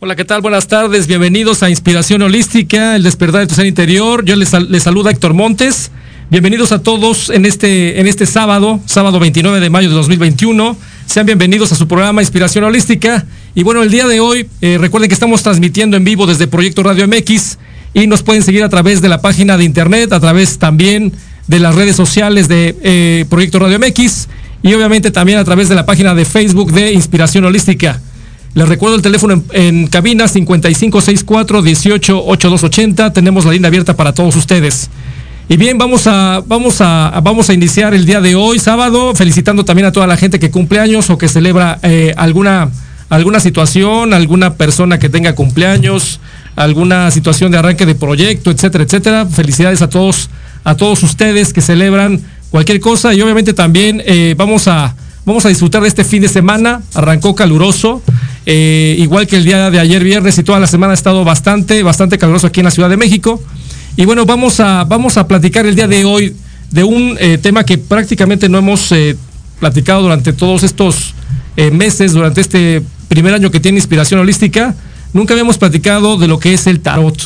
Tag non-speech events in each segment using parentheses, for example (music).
Hola, ¿qué tal? Buenas tardes, bienvenidos a Inspiración Holística, el despertar de tu ser interior. Yo les, les saluda Héctor Montes. Bienvenidos a todos en este, en este sábado, sábado 29 de mayo de 2021. Sean bienvenidos a su programa Inspiración Holística. Y bueno, el día de hoy, eh, recuerden que estamos transmitiendo en vivo desde Proyecto Radio MX y nos pueden seguir a través de la página de internet, a través también de las redes sociales de eh, Proyecto Radio MX y obviamente también a través de la página de Facebook de Inspiración Holística. Les recuerdo el teléfono en, en cabina 5564-188280. Tenemos la línea abierta para todos ustedes. Y bien, vamos a, vamos, a, vamos a iniciar el día de hoy, sábado, felicitando también a toda la gente que cumple años o que celebra eh, alguna, alguna situación, alguna persona que tenga cumpleaños, alguna situación de arranque de proyecto, etcétera, etcétera. Felicidades a todos, a todos ustedes que celebran cualquier cosa y obviamente también eh, vamos a vamos a disfrutar de este fin de semana. Arrancó caluroso, eh, igual que el día de ayer viernes y toda la semana ha estado bastante, bastante caluroso aquí en la Ciudad de México. Y bueno, vamos a, vamos a platicar el día de hoy de un eh, tema que prácticamente no hemos eh, platicado durante todos estos meses, durante este primer año que tiene inspiración holística. Nunca habíamos platicado de lo que es el tarot.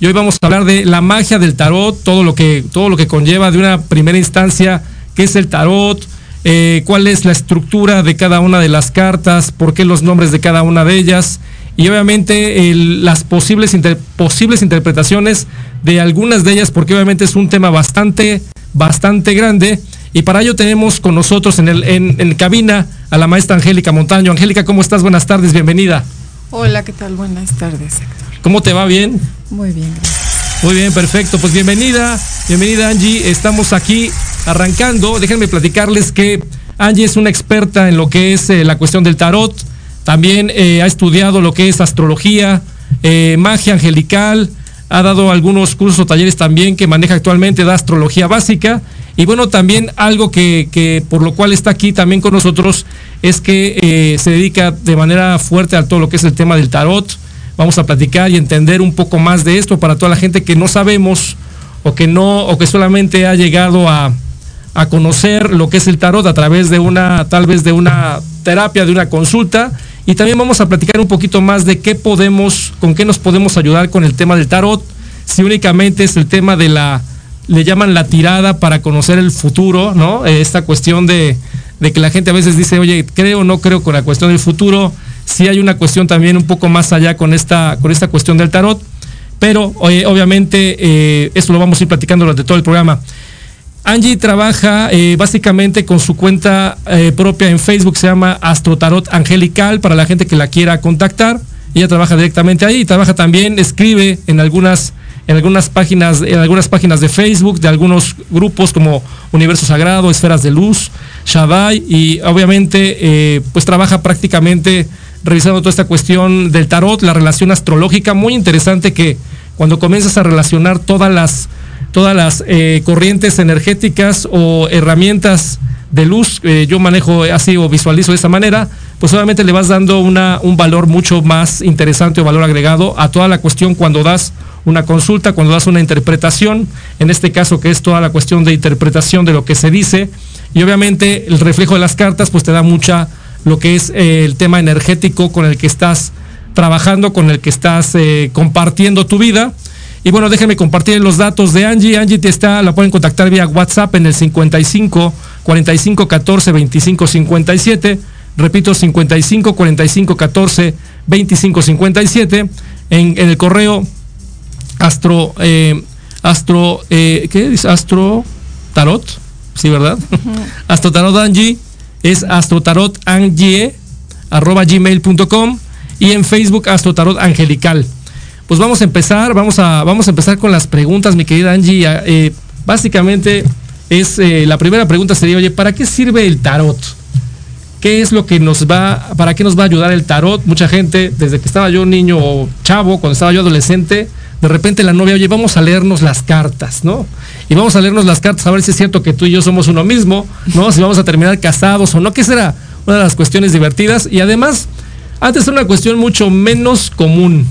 Y hoy vamos a hablar de la magia del tarot, todo lo que, todo lo que conlleva de una primera instancia, qué es el tarot, eh, cuál es la estructura de cada una de las cartas, por qué los nombres de cada una de ellas y obviamente el, las posibles, inter, posibles interpretaciones de algunas de ellas, porque obviamente es un tema bastante, bastante grande. Y para ello tenemos con nosotros en, el, en, en cabina a la maestra Angélica Montaño. Angélica, ¿cómo estás? Buenas tardes, bienvenida. Hola, ¿qué tal? Buenas tardes, Héctor. ¿Cómo te va? ¿Bien? Muy bien, gracias. Muy bien, perfecto. Pues bienvenida, bienvenida Angie. Estamos aquí arrancando. Déjenme platicarles que Angie es una experta en lo que es eh, la cuestión del tarot. También eh, ha estudiado lo que es astrología, eh, magia angelical. Ha dado algunos cursos o talleres también que maneja actualmente, da astrología básica. Y bueno, también algo que, por lo cual está aquí también con nosotros es que se dedica de manera fuerte a todo lo que es el tema del tarot vamos a platicar y entender un poco más de esto para toda la gente que no sabemos o que no o que solamente ha llegado a, a, conocer lo que es el tarot a través de una tal vez de una terapia, de una consulta y también vamos a platicar un poquito más de qué podemos con qué nos podemos ayudar con el tema del tarot, si únicamente es el tema de la le llaman la tirada para conocer el futuro, ¿no? Esta cuestión de, de que la gente a veces dice, "Oye, creo o no creo con la cuestión del futuro." sí hay una cuestión también un poco más allá con esta, con esta cuestión del tarot, pero eh, obviamente eh, eso lo vamos a ir platicando durante todo el programa. Angie trabaja eh, básicamente con su cuenta eh, propia en Facebook, se llama Astrotarot Angelical, para la gente que la quiera contactar. Ella trabaja directamente ahí, trabaja también, escribe en algunas, en algunas páginas, en algunas páginas de Facebook, de algunos grupos como Universo Sagrado, Esferas de Luz, Shaddai, y obviamente pues trabaja prácticamente revisando toda esta cuestión del tarot, la relación astrológica, muy interesante que cuando comienzas a relacionar todas las, todas las eh, corrientes energéticas o herramientas de luz, eh, yo manejo así o visualizo de esa manera, pues obviamente le vas dando una, un valor mucho más interesante o valor agregado a toda la cuestión cuando das una consulta, cuando das una interpretación, en este caso que es toda la cuestión de interpretación de lo que se dice, y obviamente el reflejo de las cartas pues te da mucha lo que es eh, el tema energético con el que estás trabajando, con el que estás compartiendo tu vida. Y bueno, déjenme compartir los datos de Angie. Angie te está, la pueden contactar vía WhatsApp en el 55 45 14 25 57. Repito, 55 45 14 25 57. En, en el correo astro, eh, astro, eh, ¿qué dice? Astro tarot, sí, ¿verdad? astro tarot Angie es astrotarot Angie arroba gmail.com y en Facebook Astro Tarot Angelical. Pues vamos a empezar, vamos a, vamos a empezar con las preguntas, mi querida Angie. Eh, básicamente es eh, la primera pregunta sería, oye, ¿para qué sirve el tarot? ¿Qué es lo que nos va, para qué nos va a ayudar el tarot? Mucha gente, desde que estaba yo niño o chavo, cuando estaba yo adolescente, de repente la novia, oye, vamos a leernos las cartas, ¿no? Y vamos a leernos las cartas a ver si es cierto que tú y yo somos uno mismo, ¿no? Si vamos a terminar casados o no, que será una de las cuestiones divertidas. Y además, antes era una cuestión mucho menos común.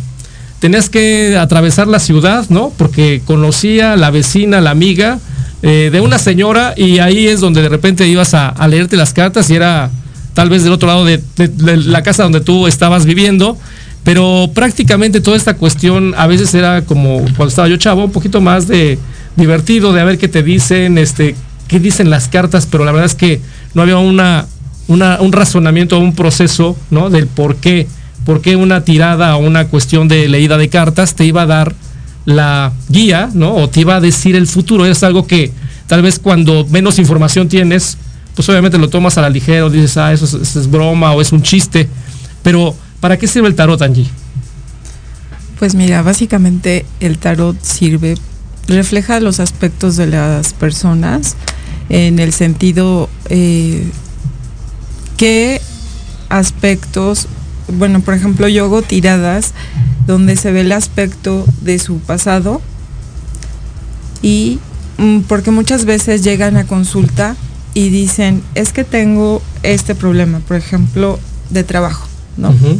Tenías que atravesar la ciudad, ¿no? Porque conocía la vecina, la amiga eh, de una señora y ahí es donde de repente ibas a, leerte las cartas y era tal vez del otro lado de, la casa donde tú estabas viviendo, pero prácticamente toda esta cuestión a veces era como cuando estaba yo chavo, un poquito más de divertido, de a ver qué te dicen, este, qué dicen las cartas, pero la verdad es que no había una un razonamiento, un proceso, ¿no? Del por qué, por qué una tirada o una cuestión de leída de cartas te iba a dar la guía, ¿no? O te iba a decir el futuro, es algo que tal vez cuando menos información tienes, pues obviamente lo tomas a la ligera o dices, ah, eso es, es, broma o es un chiste. Pero, ¿para qué sirve el tarot, Angie? Pues mira, básicamente el tarot sirve, refleja los aspectos de las personas en el sentido eh, qué aspectos, bueno, por ejemplo, yo hago tiradas donde se ve el aspecto de su pasado y mm, porque muchas veces llegan a consulta y dicen, es que tengo este problema, por ejemplo, de trabajo, ¿no? Uh -huh.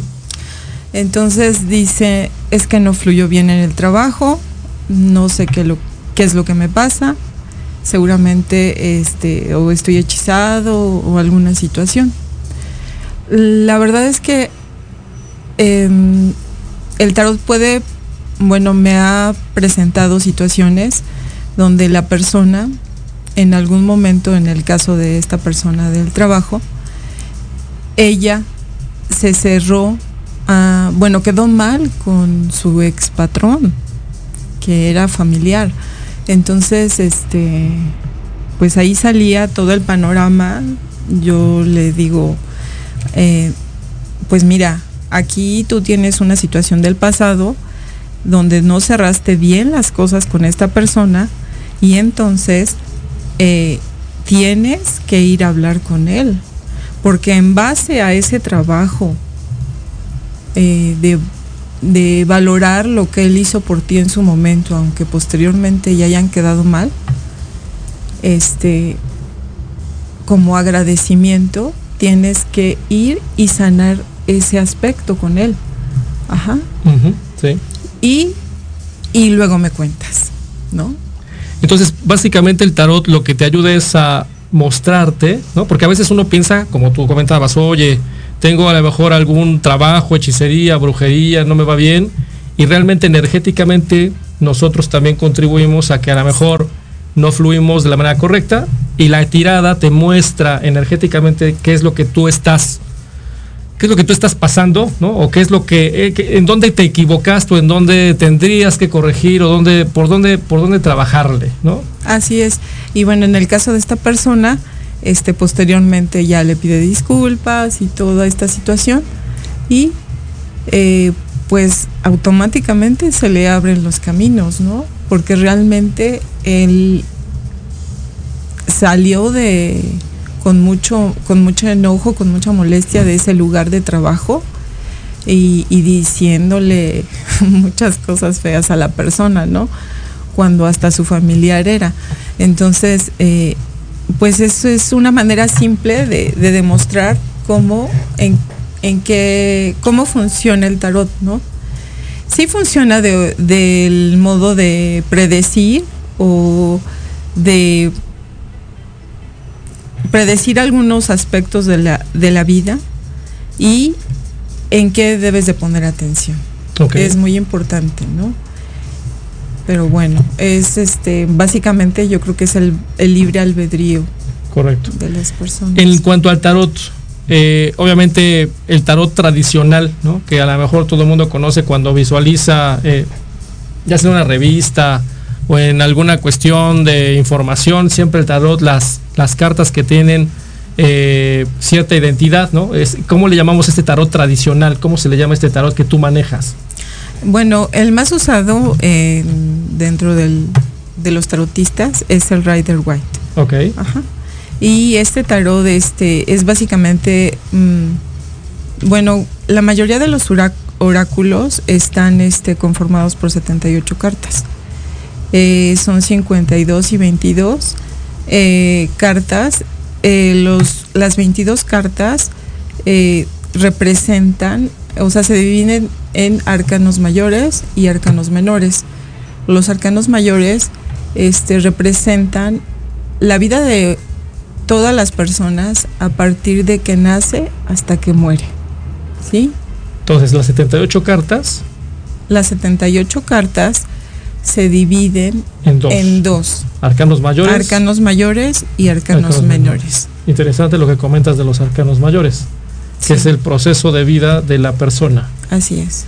Entonces dice, es que no fluyó bien en el trabajo, no sé qué, lo, qué es lo que me pasa, seguramente este, o estoy hechizado o, o alguna situación. La verdad es que eh, el tarot puede, bueno, me ha presentado situaciones donde la persona, en algún momento, en el caso de esta persona del trabajo, ella se cerró, bueno, quedó mal con su ex patrón, que era familiar. Entonces, este, pues ahí salía todo el panorama. Yo le digo, eh, pues mira, aquí tú tienes una situación del pasado donde no cerraste bien las cosas con esta persona y entonces eh, tienes que ir a hablar con él, porque en base a ese trabajo eh, de, de, valorar lo que él hizo por ti en su momento, aunque posteriormente ya hayan quedado mal, este, como agradecimiento, tienes que ir y sanar ese aspecto con él. Ajá. Uh -huh, sí. Y, y luego me cuentas, ¿no? Entonces, básicamente el tarot lo que te ayuda es a mostrarte, ¿no? Porque a veces uno piensa, como tú comentabas, oye, tengo a lo mejor algún trabajo, hechicería, brujería, no me va bien, y realmente energéticamente nosotros también contribuimos a que a lo mejor no fluimos de la manera correcta y la tirada te muestra energéticamente qué es lo que tú estás qué es lo que tú estás pasando, ¿no? O qué es lo que, eh, que en dónde te equivocaste o en dónde tendrías que corregir o dónde por dónde por dónde trabajarle, ¿no? Así es. Y bueno, en el caso de esta persona, este posteriormente ya le pide disculpas y toda esta situación y eh, pues automáticamente se le abren los caminos, ¿no? Porque realmente él salió de con mucho, con mucho enojo, con mucha molestia de ese lugar de trabajo y, diciéndole (laughs) muchas cosas feas a la persona, ¿no? Cuando hasta su familiar era. Entonces, eh, pues eso es una manera simple de, de demostrar cómo, en, en qué, cómo funciona el tarot, ¿no? Sí funciona del de, modo de predecir o de predecir algunos aspectos de la, de la vida y en qué debes de poner atención. Okay. Es muy importante, ¿no? Pero bueno, es este, básicamente yo creo que es el, el libre albedrío Correcto. de las personas. En cuanto al tarot, eh, obviamente el tarot tradicional, ¿no? que a lo mejor todo el mundo conoce cuando visualiza, eh, ya sea una revista o en alguna cuestión de información, siempre el tarot, las, las cartas que tienen eh, cierta identidad, ¿no? Es, ¿Cómo le llamamos este tarot tradicional? ¿Cómo se le llama este tarot que tú manejas? Bueno, el más usado eh, dentro del, de los tarotistas es el Rider White. Ok. Ajá. Y este tarot este, es básicamente, mm, bueno, la mayoría de los oráculos están este, conformados por 78 cartas. Eh, son 52 y 22 eh, cartas. Eh, los, las 22 cartas eh, representan, o sea, se dividen en arcanos mayores y arcanos menores. Los arcanos mayores este, representan la vida de todas las personas a partir de que nace hasta que muere. ¿Sí? Entonces, las 78 cartas Las 78 cartas se dividen en dos. en dos. Arcanos mayores. Arcanos mayores y arcanos, Arcanos menores. Interesante lo que comentas de los arcanos mayores, que es el proceso de vida de la persona. Así es.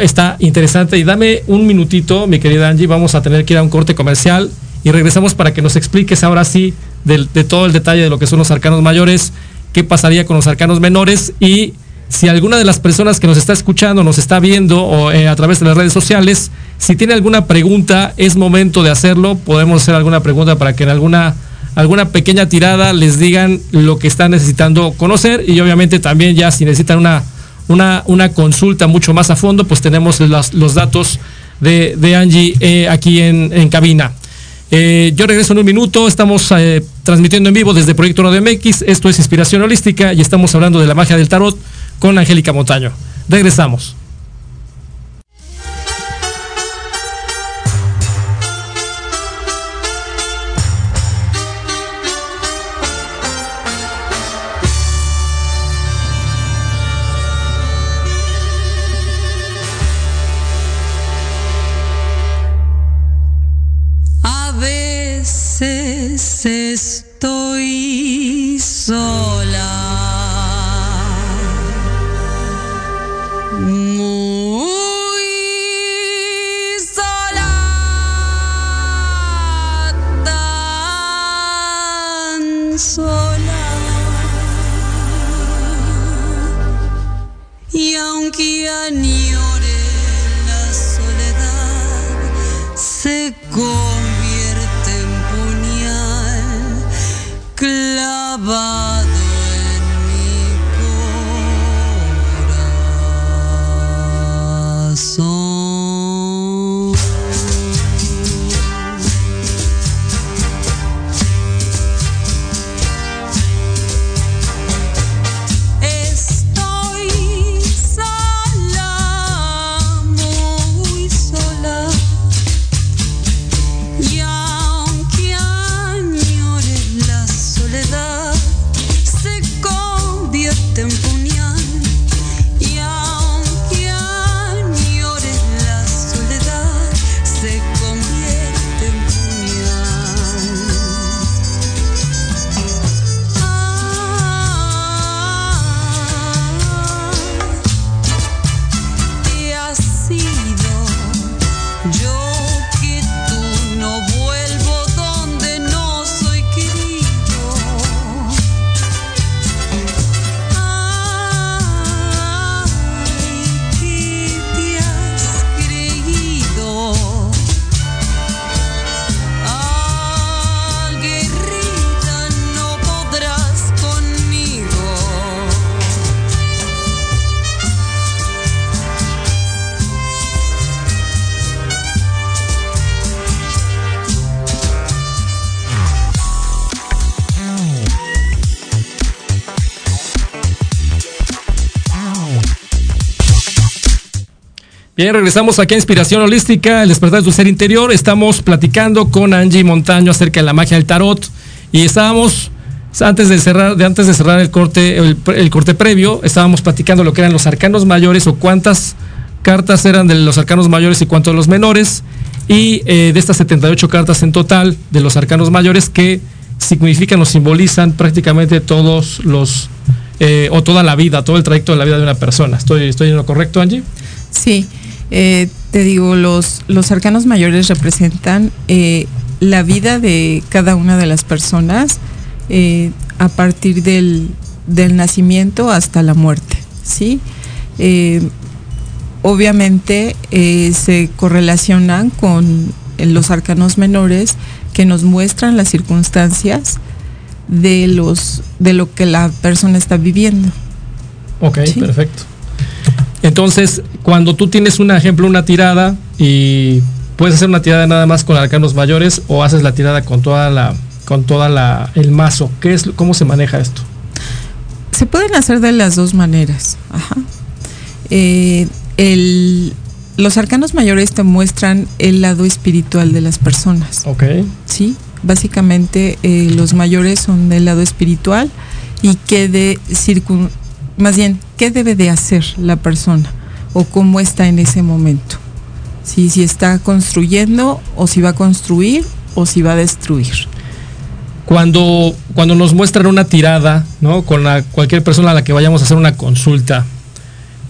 Está, interesante y dame un minutito, mi querida Angie, vamos a tener que ir a un corte comercial y regresamos para que nos expliques ahora sí del- de, todo el detalle de lo que son los arcanos mayores, qué pasaría con los arcanos menores y si alguna de las personas que nos está escuchando, nos está viendo o eh, a través de las redes sociales, si tiene alguna pregunta, es momento de hacerlo, podemos hacer alguna pregunta para que en alguna alguna pequeña tirada les digan lo que están necesitando conocer. Y obviamente también ya si necesitan una una, una consulta mucho más a fondo, pues tenemos los datos de, Angie eh, aquí en, cabina. Eh, yo regreso en un minuto, estamos transmitiendo en vivo desde Proyecto Radio MX, esto es Inspiración Holística y estamos hablando de la magia del tarot con Angélica Montaño. Regresamos. Estoy sola. Bien, regresamos aquí a Inspiración Holística, el despertar de tu ser interior. Estamos platicando con Angie Montaño acerca de la magia del tarot y estábamos antes de cerrar, de antes de cerrar el corte, el, el corte previo, estábamos platicando lo que eran los arcanos mayores o cuántas cartas eran de los arcanos mayores y cuántos de los menores y eh, de estas 78 cartas en total de los arcanos mayores que significan o simbolizan prácticamente todos los, eh, o toda la vida, todo el trayecto de la vida de una persona. ¿Estoy, estoy en lo correcto, Angie? Sí, eh, te digo, los, los arcanos mayores representan eh, la vida de cada una de las personas eh, a partir del, del nacimiento hasta la muerte, ¿sí? Obviamente se correlacionan con los arcanos menores que nos muestran las circunstancias de los de lo que la persona está viviendo. Ok, Sí. perfecto. Entonces, cuando tú tienes un ejemplo, una tirada y puedes hacer una tirada nada más con arcanos mayores o haces la tirada con toda la con toda la el mazo, ¿qué es cómo se maneja esto? Se pueden hacer de las dos maneras. Ajá. Eh, el- los arcanos mayores te muestran el lado espiritual de las personas. Ok. Sí, básicamente eh, los mayores son del lado espiritual y qué de circun más bien qué debe de hacer la persona o cómo está en ese momento. Sí, si está construyendo o si va a construir o si va a destruir. Cuando, cuando nos muestran una tirada, ¿no? Con cualquier persona a la que vayamos a hacer una consulta,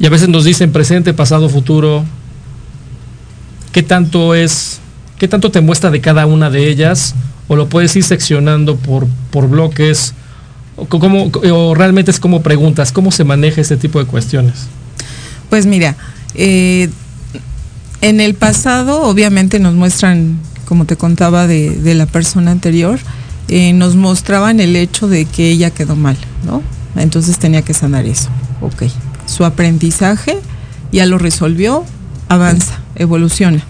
y a veces nos dicen presente, pasado, futuro, ¿qué tanto es, qué tanto te muestra de cada una de ellas? ¿O lo puedes ir seccionando por, por bloques? ¿O, o realmente es como preguntas? ¿Cómo se maneja este tipo de cuestiones? Pues mira, eh, en el pasado obviamente nos muestran, como te contaba de, de la persona anterior, eh, nos mostraban el hecho de que ella quedó mal, ¿no? Entonces tenía que sanar eso. Ok. Su aprendizaje ya lo resolvió, avanza, evoluciona.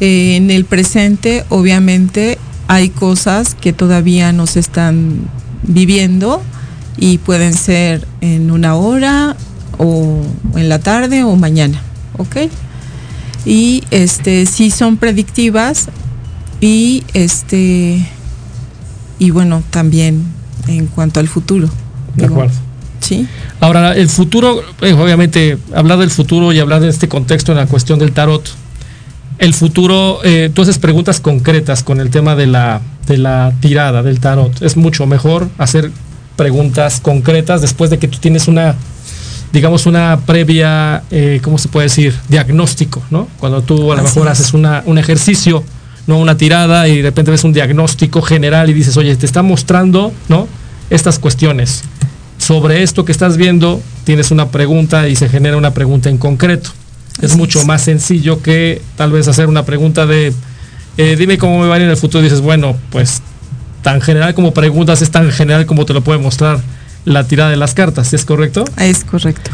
Eh, en el presente, obviamente, hay cosas que todavía no se están viviendo y pueden ser en una hora o en la tarde o mañana, ¿ok? Y este sí son predictivas y este y bueno también en cuanto al futuro. De digo, acuerdo. Sí. Ahora, el futuro, eh, obviamente, hablar del futuro y hablar de este contexto en la cuestión del tarot, el futuro, eh, tú haces preguntas concretas con el tema de la, de la tirada del tarot. Es mucho mejor hacer preguntas concretas después de que tú tienes una, digamos, una previa, eh, ¿cómo se puede decir? Diagnóstico, ¿no? Cuando tú a lo mejor es. haces una, un ejercicio, no una tirada y de repente ves un diagnóstico general y dices, oye, te está mostrando, ¿no? Estas cuestiones sobre esto que estás viendo, tienes una pregunta y se genera una pregunta en concreto. Es Así mucho es. más sencillo que tal vez hacer una pregunta de, eh, dime cómo me va a ir en el futuro. Y dices, bueno, pues tan general como preguntas es tan general como te lo puede mostrar la tirada de las cartas, ¿es correcto? Es correcto.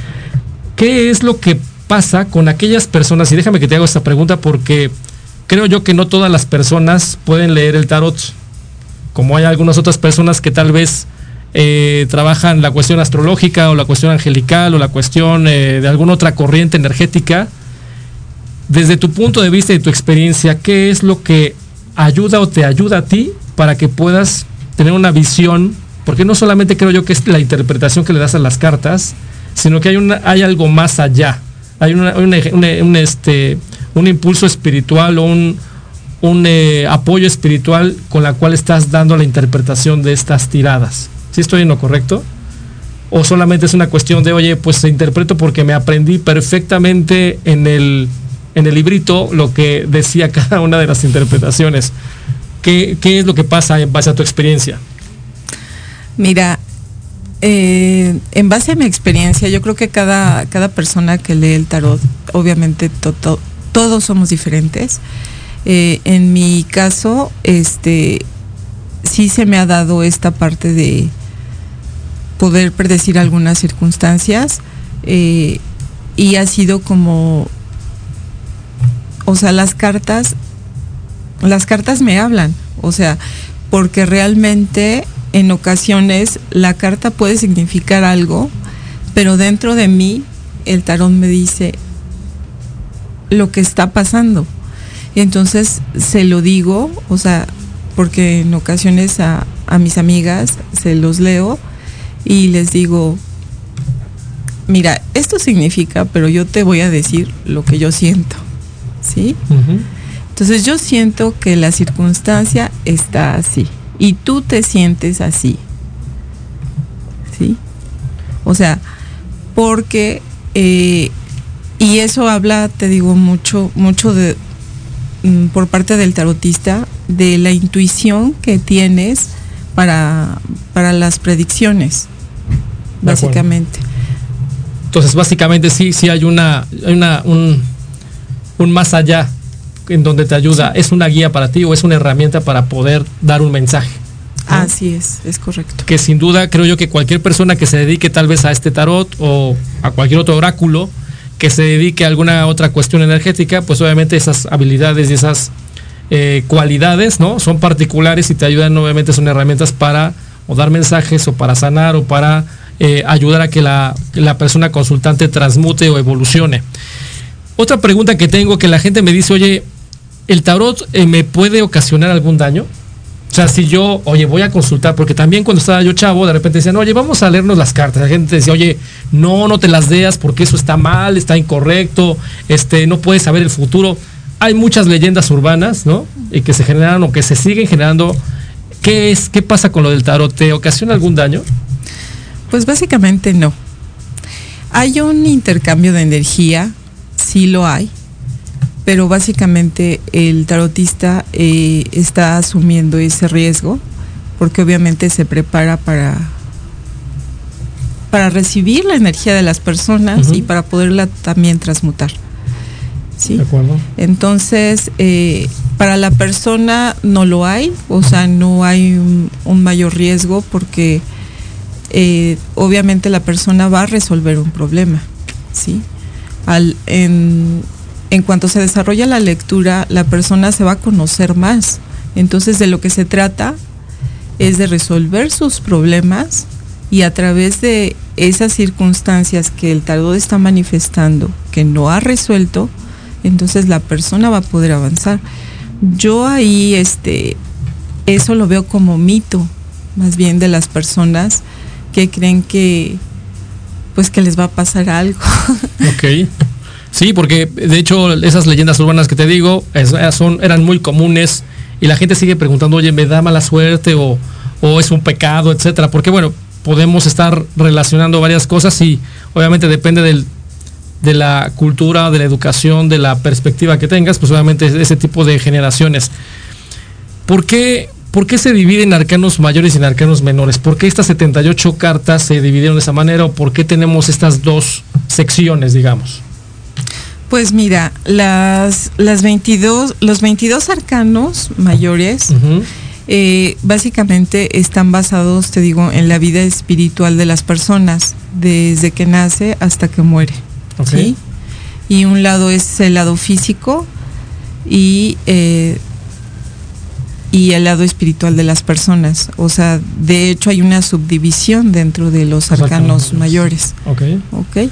¿Qué es lo que pasa con aquellas personas? Y déjame que te haga esta pregunta porque creo yo que no todas las personas pueden leer el tarot. Como hay algunas otras personas que tal vez eh, trabajan la cuestión astrológica o la cuestión angelical o la cuestión eh, de alguna otra corriente energética. Desde tu punto de vista y tu experiencia, ¿qué es lo que ayuda o te ayuda a ti para que puedas tener una visión? Porque no solamente creo yo que es la interpretación que le das a las cartas, sino que hay, hay algo más allá. Hay una- un, este, un impulso espiritual o un, un eh, apoyo espiritual con la cual estás dando la interpretación de estas tiradas. ¿Sí estoy en lo correcto? ¿O solamente es una cuestión de, oye, pues interpreto porque me aprendí perfectamente en el, en el librito lo que decía (laughs) cada una de las interpretaciones? ¿Qué, qué es lo que pasa en base a tu experiencia? Mira, eh, en base a mi experiencia, yo creo que cada, cada persona que lee el tarot, obviamente to- to- todos somos diferentes. Eh, en mi caso, este, sí se me ha dado esta parte de poder predecir algunas circunstancias eh, y ha sido como, o sea, las cartas, las cartas me hablan, o sea, porque realmente en ocasiones la carta puede significar algo, pero dentro de mí el tarot me dice lo que está pasando. Y entonces se lo digo, o sea, porque en ocasiones a, a mis amigas se los leo y les digo, mira, esto significa, pero yo te voy a decir lo que yo siento, ¿sí? Entonces yo siento que la circunstancia está así. Y tú te sientes así. ¿Sí? O sea, porque, eh, y eso habla, te digo, mucho, mucho de, mm, por parte del tarotista, de la intuición que tienes para, para las predicciones, De acuerdo. básicamente. Entonces, básicamente sí, sí hay una, hay una un, un más allá en donde te ayuda. Es una guía para ti o es una herramienta para poder dar un mensaje. ¿no? Así es, es correcto. que sin duda creo yo que cualquier persona que se dedique tal vez a este tarot o a cualquier otro oráculo que se dedique a alguna otra cuestión energética, pues obviamente esas habilidades y esas eh, cualidades, ¿no? Son particulares y te ayudan, obviamente son herramientas para o dar mensajes o para sanar o para eh, ayudar a que la, que la persona consultante transmute o evolucione. Otra pregunta que tengo que la gente me dice, oye, ¿el tarot eh, me puede ocasionar algún daño? O sea, si yo, oye, voy a consultar, porque también cuando estaba yo chavo, de repente decían, oye, vamos a leernos las cartas. La gente decía, oye, no, no te las leas porque eso está mal, está incorrecto, este, no puedes saber el futuro. Hay muchas leyendas urbanas, ¿no? Y que se generan o que se siguen generando. ¿Qué es? ¿Qué pasa con lo del tarot? ¿Te ocasiona algún daño? Pues básicamente no. Hay un intercambio de energía, sí lo hay, pero básicamente el tarotista eh, está asumiendo ese riesgo porque obviamente se prepara para para recibir la energía de las personas y para poderla también transmutar. ¿sí? ¿De acuerdo? Entonces, eh, para la persona no lo hay, o sea, no hay un, un mayor riesgo porque eh, obviamente la persona va a resolver un problema, ¿sí? Al, en, en cuanto se desarrolla la lectura, la persona se va a conocer más. Entonces, de lo que se trata es de resolver sus problemas y a través de esas circunstancias que el tarot está manifestando que no ha resuelto, entonces la persona va a poder avanzar. Yo ahí este eso lo veo como mito, más bien de las personas que creen que pues que les va a pasar algo. Ok. (laughs) Sí, porque de hecho esas leyendas urbanas que te digo es- son, eran muy comunes y la gente sigue preguntando, oye, ¿me da mala suerte o, es un pecado, etcétera? Porque bueno, podemos estar relacionando varias cosas y obviamente depende de la cultura, de la educación, de la perspectiva que tengas, pues obviamente ese tipo de generaciones. ¿Por qué, ¿Por qué se dividen arcanos mayores y en arcanos menores? ¿Por qué estas 78 cartas se dividieron de esa manera o por qué tenemos estas dos secciones, digamos? Pues mira, las, las 22, los 22 arcanos mayores eh, básicamente están basados, te digo, en la vida espiritual de las personas, desde que nace hasta que muere. Ok. ¿sí? Y un lado es el lado físico y, eh, y el lado espiritual de las personas. O sea, de hecho hay una subdivisión dentro de los Los arcanos arcanos mayores. Ok. ¿ok?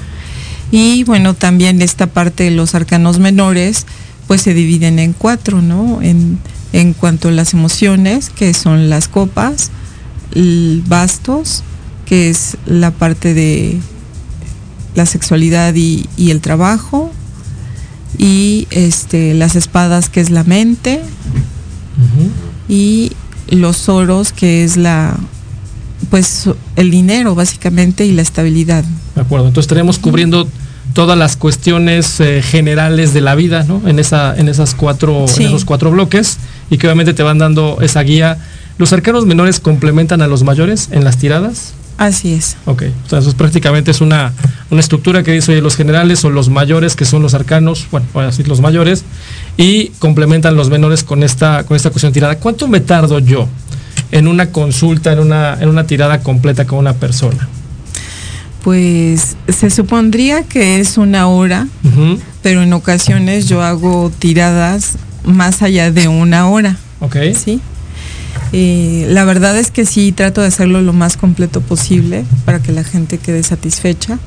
Y bueno, también esta parte de los arcanos menores, pues se dividen en cuatro, ¿no? En, en cuanto a las emociones, que son las copas, el bastos, que es la parte de la sexualidad y, y el trabajo, y este, las espadas, que es la mente, y los oros, que es la pues el dinero básicamente y la estabilidad. De acuerdo. Entonces tenemos cubriendo todas las cuestiones eh, generales de la vida, ¿no? En esa, en esas cuatro, Sí. en esos cuatro bloques y que obviamente te van dando esa guía. ¿Los arcanos menores complementan a los mayores en las tiradas? Así es. Ok, o sea, eso es prácticamente es una, una estructura que dice los generales o los mayores, que son los arcanos, bueno, voy a decir los mayores, y complementan los menores con esta, con esta cuestión tirada. ¿Cuánto me tardo yo en una consulta, en una, en una tirada completa con una persona? Pues se supondría que es una hora, pero en ocasiones yo hago tiradas más allá de una hora, Ok, ¿sí? Eh, la verdad es que sí trato de hacerlo lo más completo posible para que la gente quede satisfecha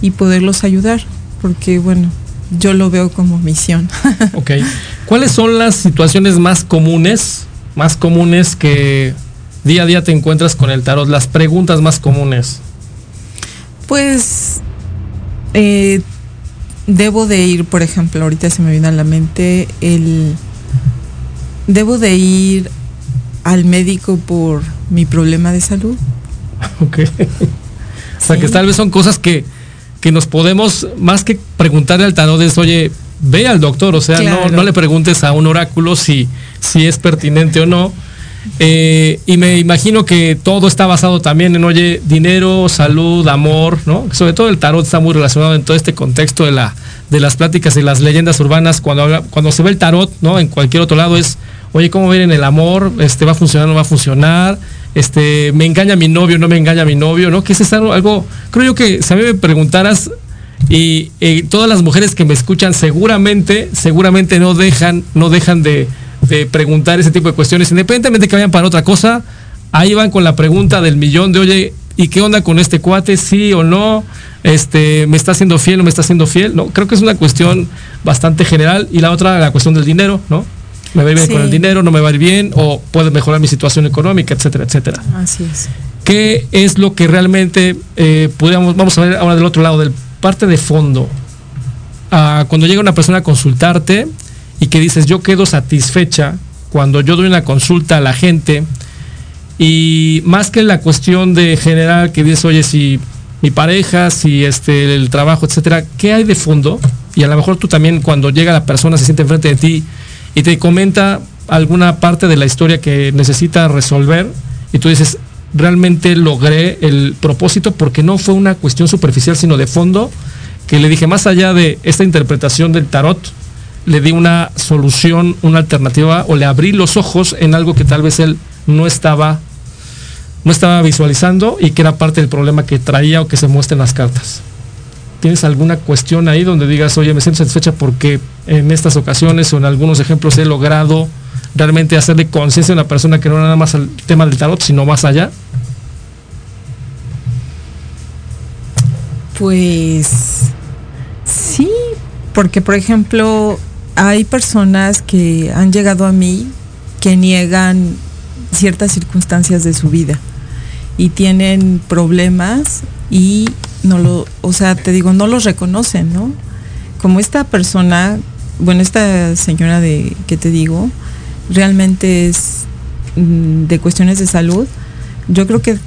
y poderlos ayudar, porque bueno, yo lo veo como misión. (laughs) ok. ¿Cuáles son las situaciones más comunes, más comunes que día a día te encuentras con el tarot? Las preguntas más comunes. Pues eh, debo de ir, por ejemplo, ahorita se me viene a la mente el debo de ir al médico por mi problema de salud. (laughs) Ok. O sea, que tal vez son cosas que, que nos podemos, más que preguntarle al tarot, es, oye, ve al doctor, o sea, no, no le preguntes a un oráculo si, si es pertinente o no. Eh, y me imagino que todo está basado también en, oye, dinero, salud, amor, ¿no? Sobre todo el tarot está muy relacionado en todo este contexto de, la, de las pláticas y las leyendas urbanas. Cuando, cuando se ve el tarot, ¿no? En cualquier otro lado es, oye, ¿cómo ver en el amor? Este, ¿Va a funcionar o no va a funcionar? Este, ¿me engaña mi novio no me engaña mi novio? ¿No? Que es algo, algo- creo yo que si a mí me preguntaras y, y todas las mujeres que me escuchan seguramente, seguramente no dejan, no dejan de, de preguntar ese tipo de cuestiones, independientemente que vayan para otra cosa, ahí van con la pregunta del millón de oye, ¿y qué onda con este cuate? ¿Sí o no? Este, ¿me está haciendo fiel o me está haciendo fiel? No, creo que es una cuestión bastante general. Y la otra, la cuestión del dinero, ¿no? ¿Me va a ir bien Sí. con el dinero? ¿No me va a ir bien? ¿O puede mejorar mi situación económica? Etcétera, etcétera. Así es. ¿Qué es lo que realmente eh, pudiéramos, vamos a ver ahora del otro lado, del parte de fondo? Ah, cuando llega una persona a consultarte y que dices, yo quedo satisfecha cuando yo doy una consulta a la gente y más que la cuestión de general que dices, oye, si mi pareja, si este, el trabajo, etcétera, ¿qué hay de fondo? Y a lo mejor tú también cuando llega la persona se siente enfrente de ti y te comenta alguna parte de la historia que necesita resolver y tú dices, realmente logré el propósito porque no fue una cuestión superficial, sino de fondo, que le dije, más allá de esta interpretación del tarot, le di una solución, una alternativa, o le abrí los ojos en algo que tal vez él no estaba, no estaba visualizando y que era parte del problema que traía o que se muestra en las cartas. ¿Tienes alguna cuestión ahí donde digas, oye, me siento satisfecha porque en estas ocasiones o en algunos ejemplos he logrado realmente hacerle conciencia a una persona que no era nada más el tema del tarot, sino más allá? Pues sí, porque por ejemplo hay personas que han llegado a mí que niegan ciertas circunstancias de su vida y tienen problemas y no lo, o sea, te digo, no los reconocen, ¿no? Como esta persona, bueno, esta señora de que te digo, realmente es mm, de cuestiones de salud, yo creo que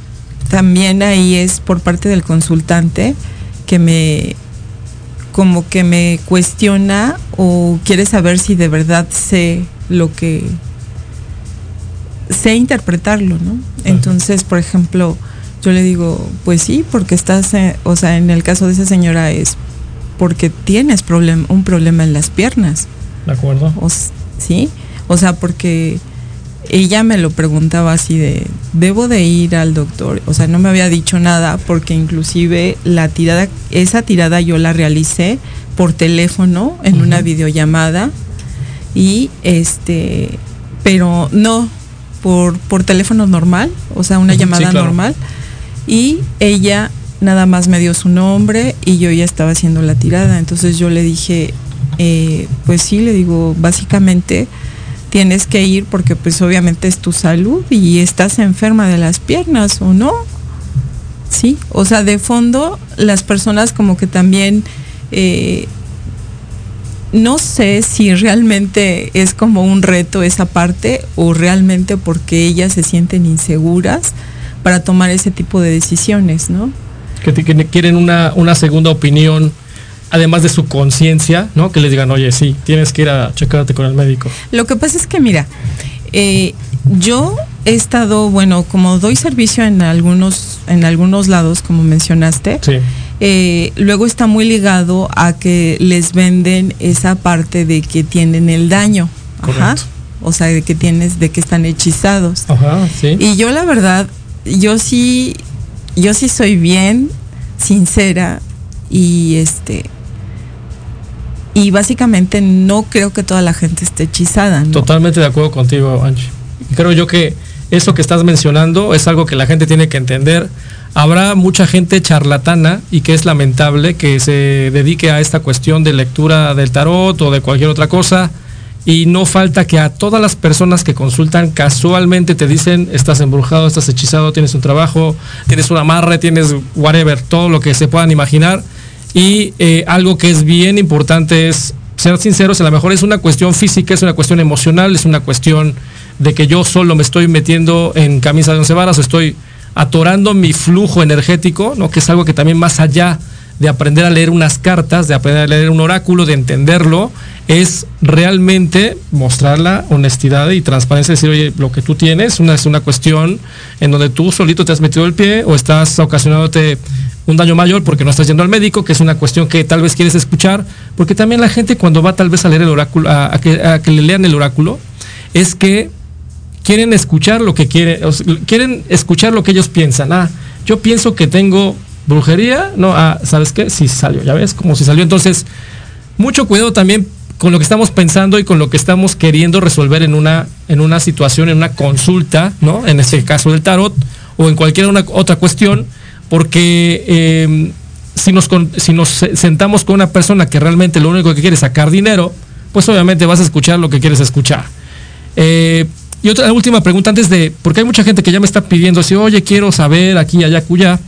también ahí es por parte del consultante que me como que me cuestiona o quiere saber si de verdad sé lo que sé interpretarlo, ¿no? Entonces, por ejemplo, yo le digo, pues sí, porque estás, eh, o sea, en el caso de esa señora es porque tienes problem- un problema en las piernas. ¿De acuerdo? O ¿Sí? O sea, porque ella me lo preguntaba así de, ¿debo de ir al doctor? O sea, no me había dicho nada porque inclusive la tirada, esa tirada yo la realicé por teléfono en una videollamada y este, pero no por, por teléfono normal, o sea, una llamada claro. normal. Y ella nada más me dio su nombre y yo ya estaba haciendo la tirada. Entonces yo le dije, eh, pues sí, le digo, básicamente tienes que ir porque pues obviamente es tu salud y estás enferma de las piernas o no. Sí, o sea, de fondo las personas como que también, eh, no sé si realmente es como un reto esa parte o realmente porque ellas se sienten inseguras para tomar ese tipo de decisiones, ¿no? que, quieren una, una segunda opinión, además de su conciencia, ¿no? Que les digan, oye, sí, tienes que ir a checarte con el médico. Lo que pasa es que, mira, eh, yo he estado, bueno, como doy servicio en algunos, en algunos lados, como mencionaste, Sí. eh, luego está muy ligado a que les venden esa parte de que tienen el daño. Ajá. Correcto. O sea, de que tienes, de que están hechizados. Ajá, sí. Y yo la verdad, yo sí, yo sí soy bien sincera y este y básicamente no creo que toda la gente esté hechizada. Totalmente de acuerdo contigo, Angie. Creo yo que eso que estás mencionando es algo que la gente tiene que entender. Habrá mucha gente charlatana y que es lamentable que se dedique a esta cuestión de lectura del tarot o de cualquier otra cosa. Y no falta que a todas las personas que consultan casualmente te dicen estás embrujado, estás hechizado, tienes un trabajo, tienes un amarre, tienes whatever, todo lo que se puedan imaginar. Y eh, algo que es bien importante es ser sinceros, a lo mejor es una cuestión física, es una cuestión emocional, es una cuestión de que yo solo me estoy metiendo en camisa de once varas estoy atorando mi flujo energético, ¿no? Que es algo que también más allá de aprender a leer unas cartas, de aprender a leer un oráculo, de entenderlo, es realmente mostrar la honestidad y transparencia, decir, oye, lo que tú tienes una, es una cuestión en donde tú solito te has metido el pie o estás ocasionándote un daño mayor porque no estás yendo al médico, que es una cuestión que tal vez quieres escuchar, porque también la gente cuando va tal vez a leer el oráculo, a, que, a que le lean el oráculo, es que quieren escuchar lo que quieren, quieren escuchar lo que ellos piensan. Ah, yo pienso que tengo brujería, no, ah, ¿sabes qué? Sí salió, ya ves, como si salió. Entonces, mucho cuidado también con lo que estamos pensando y con lo que estamos queriendo resolver en una, en una situación, en una consulta, ¿no? En este caso del tarot o en cualquier otra cuestión, porque eh, si, nos sentamos con una persona que realmente lo único que quiere es sacar dinero, pues obviamente vas a escuchar lo que quieres escuchar. Eh, y otra última pregunta antes de, porque hay mucha gente que ya me está pidiendo, si, oye, quiero saber aquí, allá, cuya.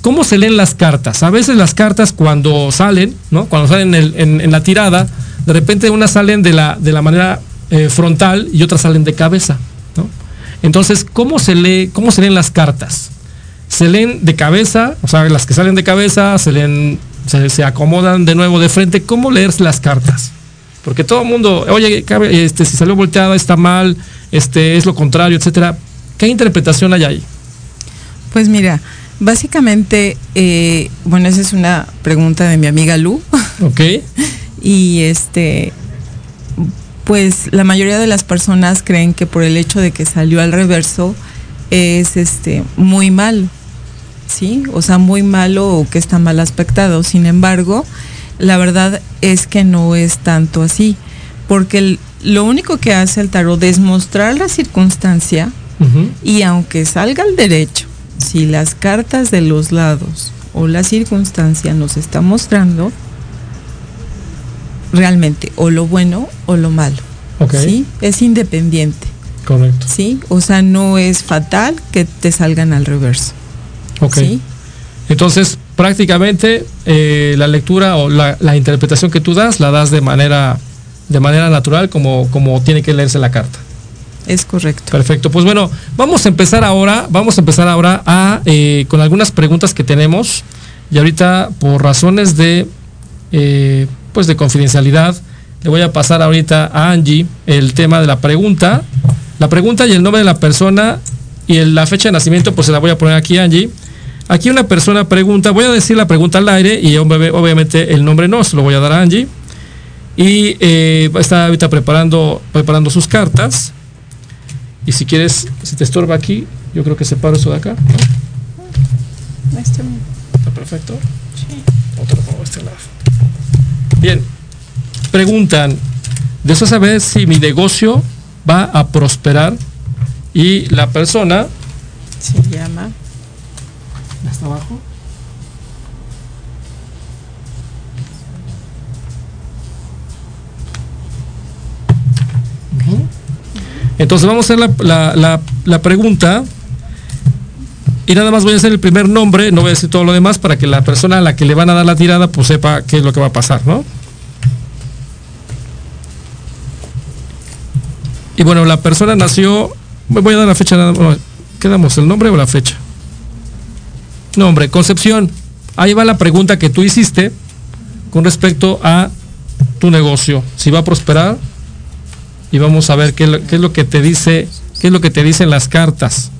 ¿Cómo se leen las cartas? A veces las cartas cuando salen, ¿no? Cuando salen en, la tirada, de repente unas salen de la, de la manera eh, frontal y otras salen de cabeza. Entonces, ¿cómo se lee, cómo se leen las cartas? Se leen de cabeza, o sea, las que salen de cabeza, se leen, se, se acomodan de nuevo de frente. ¿Cómo leer las cartas? Porque todo el mundo, oye, este, si salió volteada, está mal, este, es lo contrario, etcétera. ¿Qué interpretación hay ahí? Pues mira, básicamente, eh, bueno, esa es una pregunta de mi amiga Lu. (laughs) ¿Ok? Y este, pues la mayoría de las personas creen que por el hecho de que salió al reverso es este muy mal, ¿sí? O sea, muy malo o que está mal aspectado. Sin embargo, la verdad es que no es tanto así, porque el- lo único que hace el tarot es mostrar la circunstancia y aunque salga al derecho, si las cartas de los lados o la circunstancia nos está mostrando realmente o lo bueno o lo malo. ¿sí? Es independiente, Correcto. ¿sí? O sea, no es fatal que te salgan al reverso. Ok. ¿sí? Entonces, prácticamente eh, la lectura o la, la interpretación que tú das la das de manera, de manera natural como, como tiene que leerse la carta. Es correcto. Perfecto. Pues bueno, vamos a empezar ahora, vamos a empezar ahora a eh, con algunas preguntas que tenemos y ahorita por razones de eh, pues de confidencialidad le voy a pasar ahorita a Angie el tema de la pregunta, la pregunta y el nombre de la persona y el- la fecha de nacimiento pues se la voy a poner aquí Angie. Aquí una persona pregunta, voy a decir la pregunta al aire y obvi- obviamente el nombre no, se lo voy a dar a Angie. Y eh, está ahorita preparando, preparando sus cartas. Y si quieres, si te estorba aquí, yo creo que separo eso de acá. ¿no? Está perfecto. Otro por este lado. Bien. Preguntan, deseo saber si mi negocio va a prosperar y la persona Se llama. Hasta abajo. Entonces vamos a hacer la, pregunta y nada más voy a hacer el primer nombre, no voy a decir todo lo demás para que la persona a la que le van a dar la tirada pues sepa qué es lo que va a pasar, ¿no? Y bueno, la persona nació, voy a dar la fecha, más. ¿qué damos? ¿El nombre o la fecha? Nombre, Concepción. Ahí va la pregunta que tú hiciste con respecto a tu negocio. Si va a prosperar y vamos a ver qué, es lo- qué es lo que te dice, qué es lo que te dicen las cartas.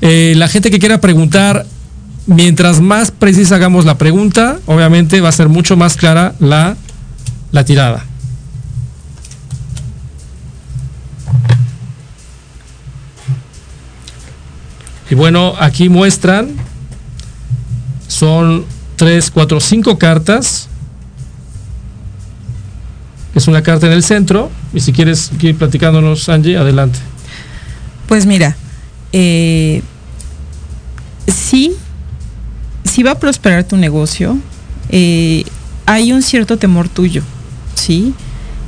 Eh, la gente que quiera preguntar, mientras más precisa hagamos la pregunta, obviamente va a ser mucho más clara la, la tirada. Y bueno, aquí muestran, son 3, 4, 5 cartas. Es una carta en el centro. Y si quieres ir platicándonos, Angie, adelante. Pues mira, eh, sí, sí va a prosperar tu negocio. eh, hay un cierto temor tuyo, ¿sí?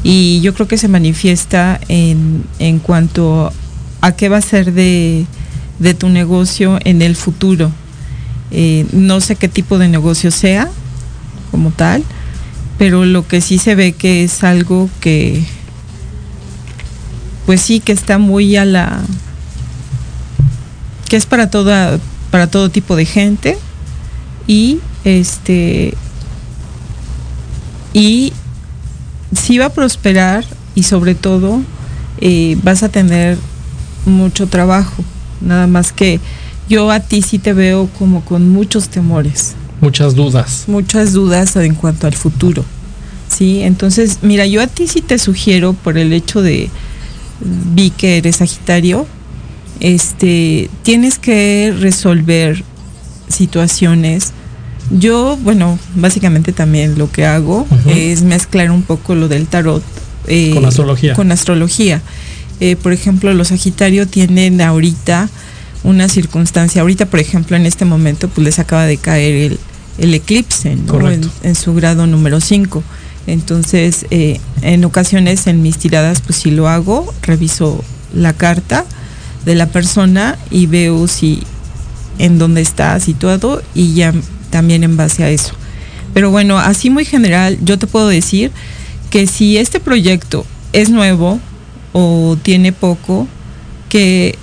Y yo creo que se manifiesta en, en cuanto a qué va a ser de, de tu negocio en el futuro. Eh, no sé qué tipo de negocio sea como tal, pero lo que sí se ve que es algo que pues sí, que está muy a la, que es para toda, para todo tipo de gente y este y sí va a prosperar y sobre todo eh, vas a tener mucho trabajo. Nada más que yo a ti sí te veo como con muchos temores, Muchas dudas. muchas dudas en cuanto al futuro. Sí, entonces, mira, yo a ti sí te sugiero por el hecho de vi que eres Sagitario, este, tienes que resolver situaciones. Yo, bueno, básicamente también lo que hago es mezclar un poco lo del tarot eh, Con astrología. Con astrología. Eh, por ejemplo, los Sagitario tienen ahorita una circunstancia. Ahorita, por ejemplo, en este momento, pues les acaba de caer el, el eclipse, ¿no? Correcto. En, en su grado número 5. Entonces, eh, en ocasiones en mis tiradas, pues si lo hago, reviso la carta de la persona y veo si en dónde está situado y ya también en base a eso. Pero bueno, así muy general, yo te puedo decir que si este proyecto es nuevo o tiene poco, que,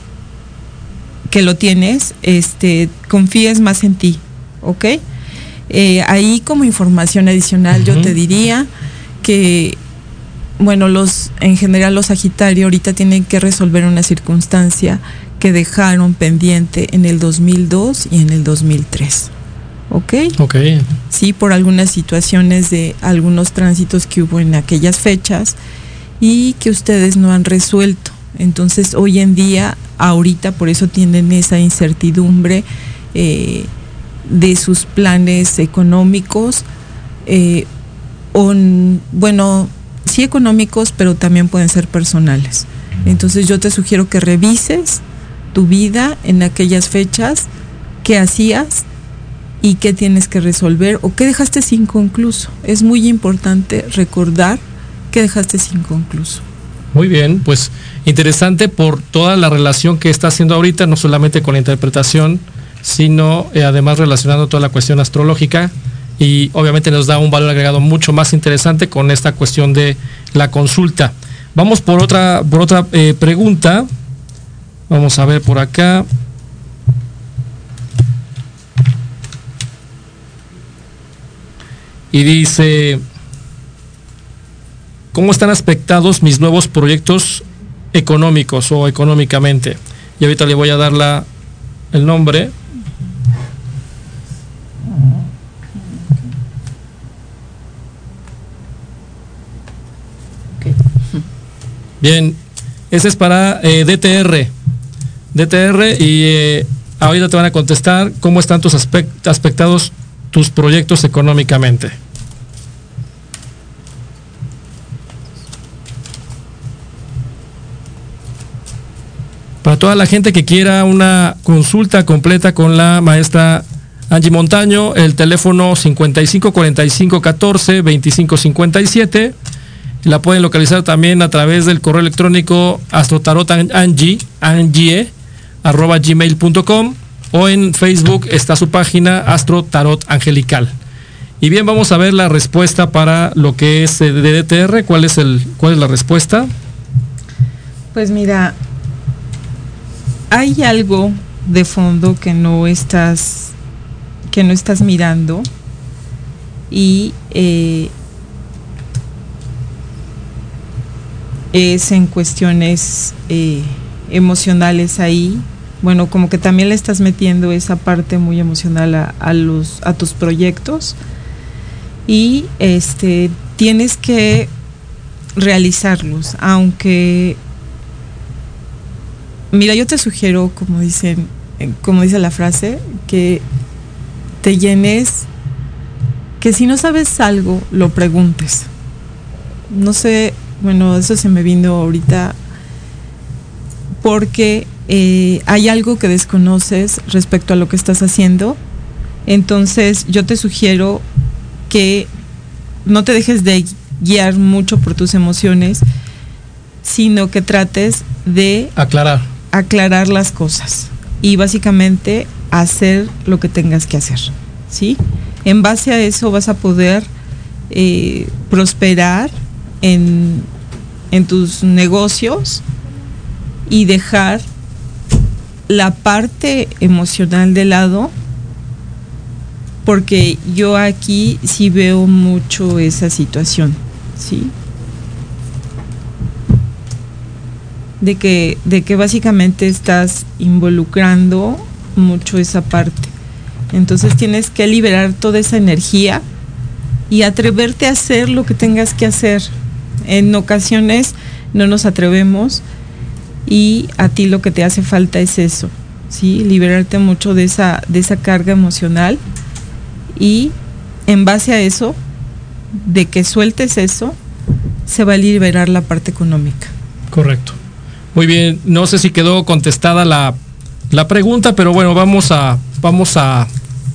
que lo tienes, este, confíes más en ti, ¿ok? Eh, ahí como información adicional yo te diría que, bueno, los, en general los Sagitario ahorita tienen que resolver una circunstancia que dejaron pendiente en el 2002 y en el 2003, ¿ok? Ok. sí por algunas situaciones de algunos tránsitos que hubo en aquellas fechas y que ustedes no han resuelto. Entonces hoy en día, ahorita por eso tienen esa incertidumbre eh, de sus planes económicos, eh, bueno, sí económicos, pero también pueden ser personales. Entonces yo te sugiero que revises tu vida en aquellas fechas, qué hacías, y qué tienes que resolver o qué dejaste inconcluso. Es muy importante recordar qué dejaste inconcluso. Muy bien, pues interesante por toda la relación que está haciendo ahorita, no solamente con la interpretación, sino eh, además relacionando toda la cuestión astrológica y obviamente nos da un valor agregado mucho más interesante con esta cuestión de la consulta. Vamos por otra, por otra eh, pregunta. Vamos a ver por acá. Y dice, ¿cómo están aspectados mis nuevos proyectos económicos o económicamente? Y ahorita le voy a dar la, el nombre. Bien, ese es para eh, DTR. DTR y eh, ahorita te van a contestar cómo están tus aspect- aspectados tus proyectos económicamente. Para toda la gente que quiera una consulta completa con la maestra Angie Montaño, el teléfono 55 45 14 25 57. La pueden localizar también a través del correo electrónico astrotarotangie, angie, arroba gmail.com o en Facebook está su página Astro Tarot Angelical. Y bien, vamos a ver la respuesta para lo que es eh, de DTR. ¿Cuál es, el, cuál es la respuesta? Pues mira, hay algo de fondo que no estás que no estás mirando y eh, es en cuestiones eh, emocionales ahí. Bueno, como que también le estás metiendo esa parte muy emocional a, a los a tus proyectos y este tienes que realizarlos, aunque mira, yo te sugiero, como dicen, como dice la frase, que te llenes, que si no sabes algo, lo preguntes. No sé, bueno, eso se me vino ahorita porque eh, hay algo que desconoces respecto a lo que estás haciendo. Entonces yo te sugiero que no te dejes de guiar mucho por tus emociones, sino que trates de Aclarar. Aclarar las cosas y básicamente hacer lo que tengas que hacer, ¿sí? En base a eso vas a poder eh, prosperar en, en tus negocios y dejar la parte emocional de lado porque yo aquí sí veo mucho esa situación, ¿sí? De que, de que básicamente estás involucrando mucho esa parte. Entonces tienes que liberar toda esa energía y atreverte a hacer lo que tengas que hacer. En ocasiones no nos atrevemos y a ti lo que te hace falta es eso, ¿sí? Liberarte mucho de esa, de esa carga emocional y en base a eso, de que sueltes eso, se va a liberar la parte económica. Correcto. Muy bien, no sé si quedó contestada la, la pregunta, pero bueno, vamos a, vamos a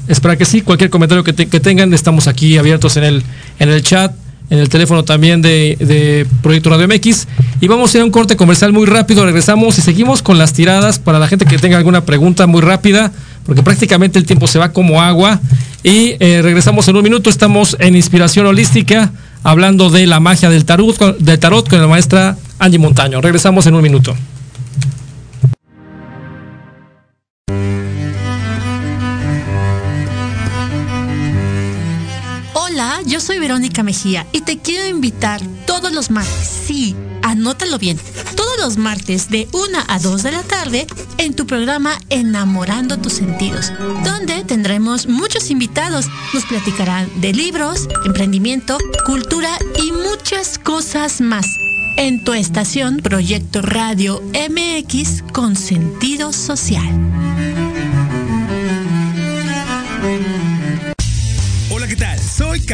esperar que sí. Cualquier comentario que, que tengan, estamos aquí abiertos en el, en el chat, en el teléfono también de, de Proyecto Radio MX. Y vamos a ir a un corte comercial muy rápido, regresamos y seguimos con las tiradas para la gente que tenga alguna pregunta muy rápida, porque prácticamente el tiempo se va como agua. Y eh, regresamos en un minuto, estamos en Inspiración Holística, hablando de la magia del tarot, del tarot con la maestra Angie Montaño. Regresamos en un minuto. Hola, yo soy Verónica Mejía y te quiero invitar todos los martes, sí, anótalo bien, todos los martes de 1 a 2 de la tarde en tu programa Enamorando tus sentidos, donde tendremos muchos invitados. Nos platicarán de libros, emprendimiento, cultura y muchas cosas más. En tu estación Proyecto Radio MX con sentido social.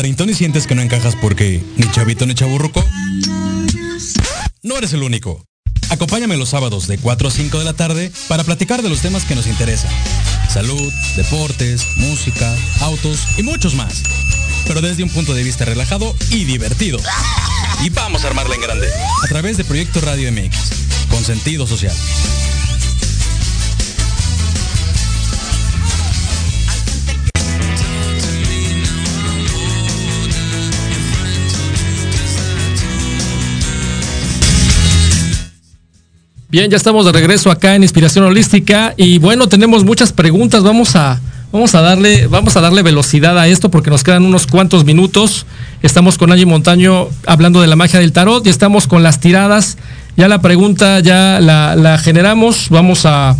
¿Treintón y sientes que no encajas porque ni chavito ni chaburruco? No eres el único. Acompáñame los sábados de 4 a 5 de la tarde para platicar de los temas que nos interesan. Salud, deportes, música, autos y muchos más. Pero desde un punto de vista relajado y divertido. Y vamos a armarla en grande. A través de Proyecto Radio MX, con sentido social. Bien, ya estamos de regreso acá en Inspiración Holística y bueno, tenemos muchas preguntas. Vamos a vamos a darle vamos a darle velocidad a esto porque nos quedan unos cuantos minutos. Estamos con Angie Montaño hablando de la magia del tarot y estamos con las tiradas. Ya la pregunta ya la, generamos. Vamos a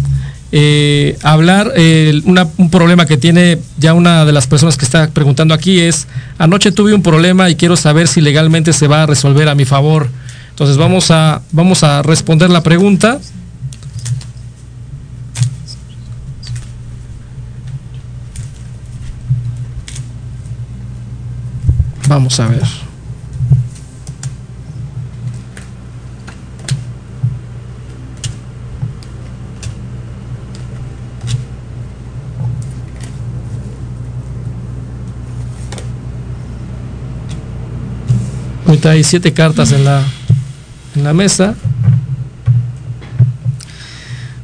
eh, hablar eh, un problema que tiene ya una de las personas que está preguntando aquí es anoche tuve un problema y quiero saber si legalmente se va a resolver a mi favor. Entonces vamos a, vamos a responder la pregunta. Vamos a ver. Ahorita hay siete cartas en la, en la mesa.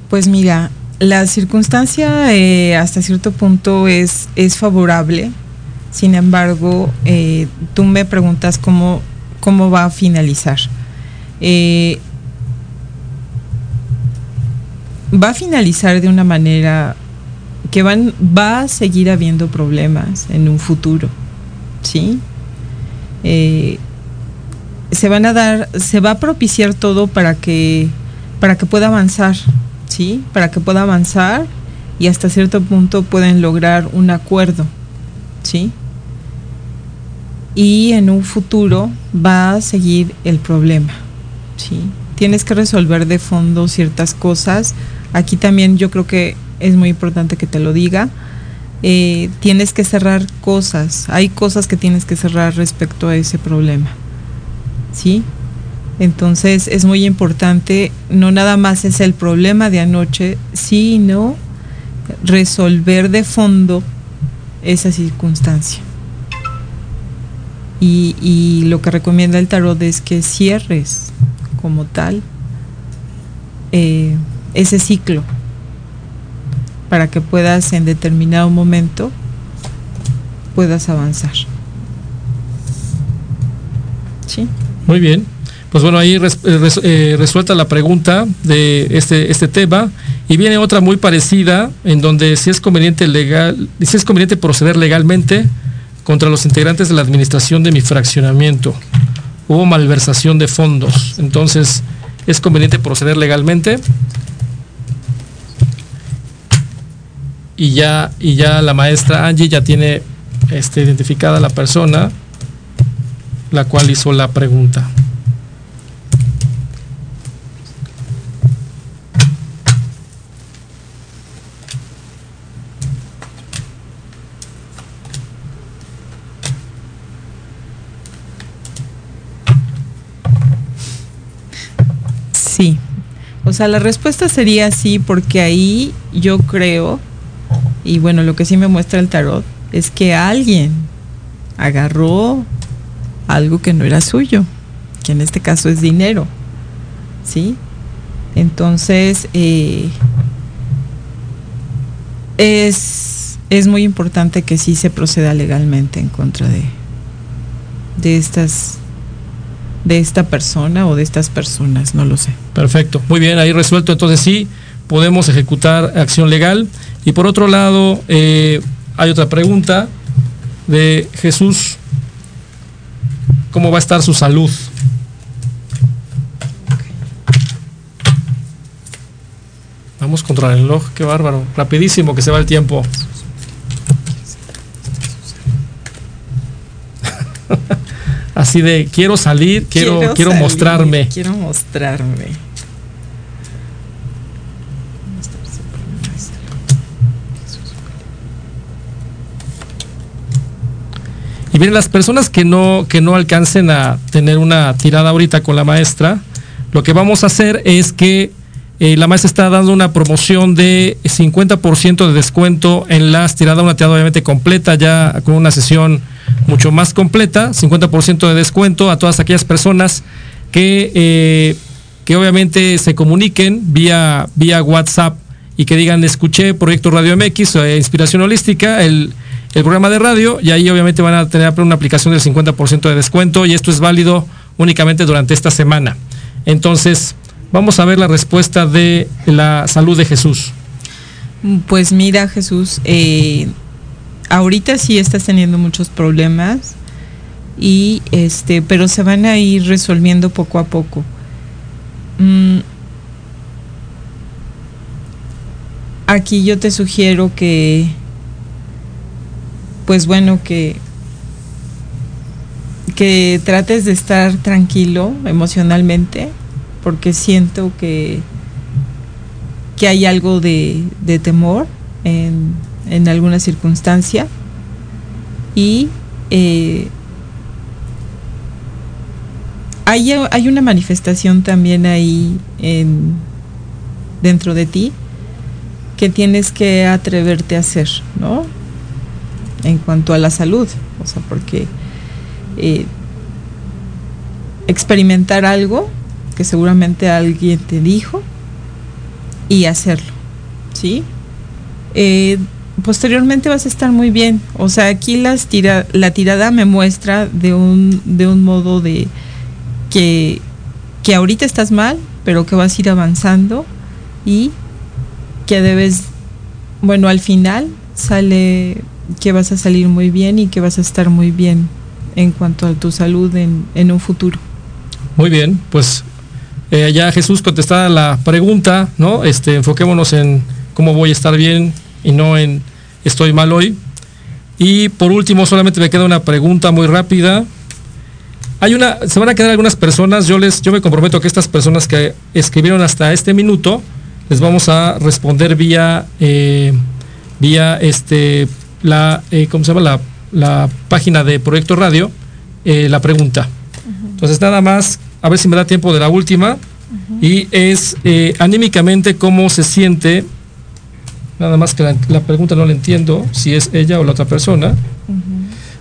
Pues mira, la circunstancia eh, hasta cierto punto es, es favorable. Sin embargo, eh, tú me preguntas cómo, cómo va a finalizar. Eh, va a finalizar de una manera que van, va a seguir habiendo problemas en un futuro. ¿Sí? Se van a dar, se va a propiciar todo para que, para que pueda avanzar, ¿sí? Para que pueda avanzar y hasta cierto punto pueden lograr un acuerdo, ¿sí? Y en un futuro va a seguir el problema, ¿sí? Tienes que resolver de fondo ciertas cosas. Aquí también yo creo que es muy importante que te lo diga. Eh, tienes que cerrar cosas. Hay cosas que tienes que cerrar respecto a ese problema. ¿Sí? Entonces es muy importante, no nada más es el problema de anoche, sino resolver de fondo esa circunstancia. Y, lo que recomienda el tarot es que cierres como tal eh, ese ciclo para que puedas en determinado momento puedas avanzar. ¿Sí? Muy bien. Pues bueno, ahí eh, eh, resuelta la pregunta de este, este tema. Y viene otra muy parecida, en donde si es conveniente legal, si es conveniente proceder legalmente contra los integrantes de la administración de mi fraccionamiento. Hubo malversación de fondos. Entonces, ¿es conveniente proceder legalmente? Y ya, y ya la maestra Angie ya tiene este, identificada la persona la cual hizo la pregunta. Sí. O sea, la respuesta sería sí, porque ahí yo creo, y bueno, lo que sí me muestra el tarot, es que alguien agarró algo que no era suyo, que en este caso es dinero. ¿Sí? Entonces, eh, es, es muy importante que sí se proceda legalmente en contra de, de estas de esta persona o de estas personas, no lo sé. Perfecto, muy bien, ahí resuelto. Entonces sí, podemos ejecutar acción legal. Y por otro lado, eh, hay otra pregunta de Jesús. ¿Cómo va a estar su salud? Vamos contra el reloj, qué bárbaro. Rapidísimo que se va el tiempo. (laughs) Así de quiero salir, quiero, quiero, salir, mostrarme. Quiero mostrarme. Y bien, las personas que no, que no alcancen a tener una tirada ahorita con la maestra, lo que vamos a hacer es que eh, la maestra está dando una promoción de 50% de descuento en las tiradas, una tirada obviamente completa, ya con una sesión mucho más completa, 50% de descuento a todas aquellas personas que, eh, que obviamente se comuniquen vía, vía WhatsApp y que digan, escuché Proyecto Radio MX, eh, Inspiración Holística, el, el programa de radio, y ahí obviamente van a tener una aplicación del 50% de descuento, y esto es válido únicamente durante esta semana. Entonces, vamos a ver la respuesta de la salud de Jesús. Pues mira, Jesús, eh, ahorita sí estás teniendo muchos problemas y este, pero se van a ir resolviendo poco a poco. Mm, aquí yo te sugiero que, pues bueno, que que trates de estar tranquilo emocionalmente, porque siento que, que hay algo de, de temor en, en, alguna circunstancia y eh, hay, hay, una manifestación también ahí en, dentro de ti que tienes que atreverte a hacer, ¿no? En cuanto a la salud, o sea, porque eh, experimentar algo que seguramente alguien te dijo y hacerlo, ¿sí? Eh, posteriormente vas a estar muy bien. O sea, aquí las tira, la tirada me muestra de un, de un modo de que, que ahorita estás mal, pero que vas a ir avanzando y que debes, bueno, al final sale que vas a salir muy bien y que vas a estar muy bien en cuanto a tu salud en, en un futuro. Muy bien, pues eh, ya Jesús contestada la pregunta, ¿no? Este, enfoquémonos en cómo voy a estar bien y no en estoy mal hoy. Y por último, solamente me queda una pregunta muy rápida. Hay una, se van a quedar algunas personas, yo les, yo me comprometo que estas personas que escribieron hasta este minuto, les vamos a responder vía, eh, vía este, la, eh, ¿cómo se llama? La, la página de Proyecto Radio, eh, la pregunta. Entonces nada más, a ver si me da tiempo de la última. Y es eh, anímicamente cómo se siente, nada más que la, la pregunta no la entiendo, si es ella o la otra persona.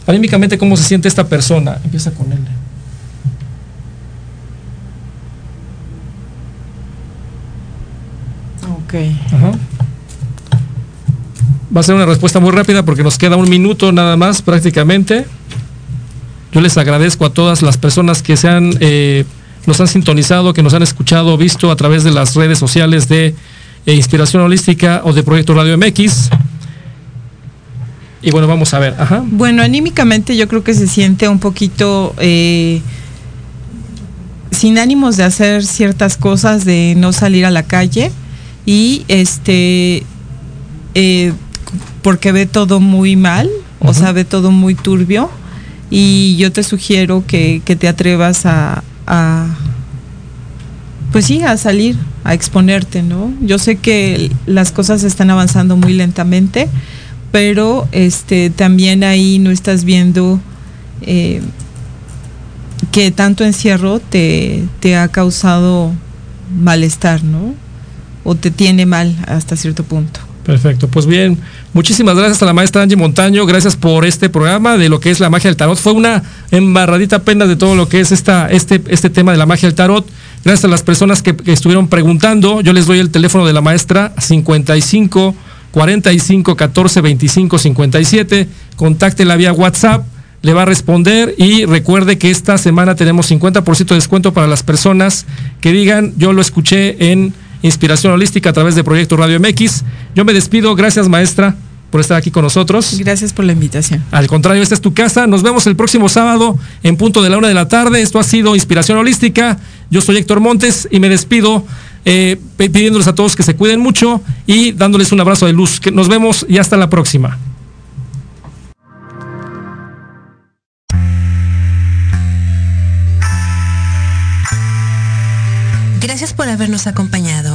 Anímicamente cómo se siente esta persona. Empieza con él. Ok. Ajá. Va a ser una respuesta muy rápida porque nos queda un minuto nada más prácticamente. Yo les agradezco a todas las personas que se eh, nos han sintonizado, que nos han escuchado, visto a través de las redes sociales de eh, Inspiración Holística o de Proyecto Radio MX. Y bueno, vamos a ver. Bueno, anímicamente yo creo que se siente un poquito eh, sin ánimos de hacer ciertas cosas, de no salir a la calle y este porque ve todo muy mal, o sea, ve todo muy turbio y yo te sugiero que, que te atrevas a, a, pues sí, a salir, a exponerte, ¿no? Yo sé que las cosas están avanzando muy lentamente, pero este también ahí no estás viendo eh, que tanto encierro te, te ha causado malestar, ¿no? O te tiene mal hasta cierto punto. Perfecto, pues bien, muchísimas gracias a la maestra Angie Montaño, gracias por este programa de lo que es la magia del tarot. Fue una embarradita apenas de todo lo que es esta, este, este tema de la magia del tarot. Gracias a las personas que, que estuvieron preguntando, yo les doy el teléfono de la maestra 55 45 14 25 57. Contáctela vía WhatsApp, le va a responder y recuerde que esta semana tenemos 50% de descuento para las personas que digan, yo lo escuché en Inspiración Holística a través de Proyecto Radio MX. Yo me despido, gracias maestra por estar aquí con nosotros. Gracias por la invitación. Al contrario, esta es tu casa. Nos vemos el próximo sábado en punto de la una de la tarde. Esto ha sido Inspiración Holística. Yo soy Héctor Montes y me despido eh, pidiéndoles a todos que se cuiden mucho y dándoles un abrazo de luz. Que nos vemos y hasta la próxima. Gracias por habernos acompañado.